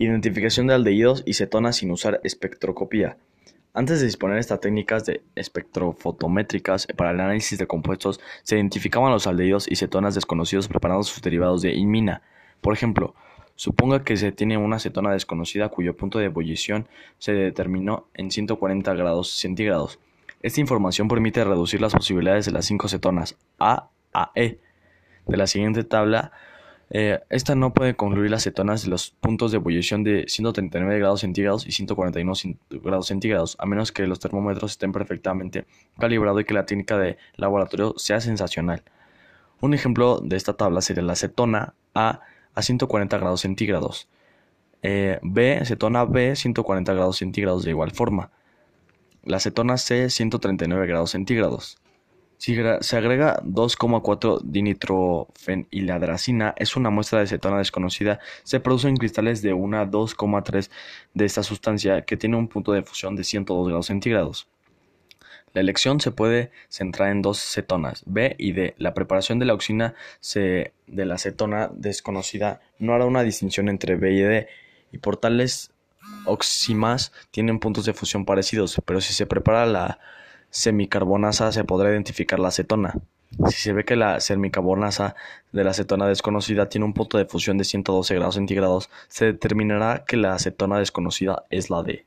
Identificación de aldehídos y cetonas sin usar espectroscopía. Antes de disponer estas técnicas de espectrofotométricas para el análisis de compuestos, se identificaban los aldehídos y cetonas desconocidos preparando sus derivados de imina. Por ejemplo, suponga que se tiene una cetona desconocida cuyo punto de ebullición se determinó en 140 grados centígrados. Esta información permite reducir las posibilidades de las cinco cetonas A a E de la siguiente tabla eh, esta no puede concluir las cetonas de los puntos de ebullición de 139 grados centígrados y 141 grados centígrados, a menos que los termómetros estén perfectamente calibrados y que la técnica de laboratorio sea sensacional. Un ejemplo de esta tabla sería la cetona A a 140 grados centígrados, eh, B, cetona B 140 grados centígrados de igual forma, la cetona C 139 grados centígrados. Se agrega 2,4 dinitrofeniladracina, es una muestra de cetona desconocida. Se producen cristales de una 2,3 de esta sustancia que tiene un punto de fusión de 102 grados centígrados. La elección se puede centrar en dos cetonas, B y D. La preparación de la oxina de la cetona desconocida no hará una distinción entre B y D, y por tales oximas tienen puntos de fusión parecidos, pero si se prepara la semicarbonasa se podrá identificar la acetona. Si se ve que la semicarbonasa de la acetona desconocida tiene un punto de fusión de 112 grados centígrados, se determinará que la acetona desconocida es la D.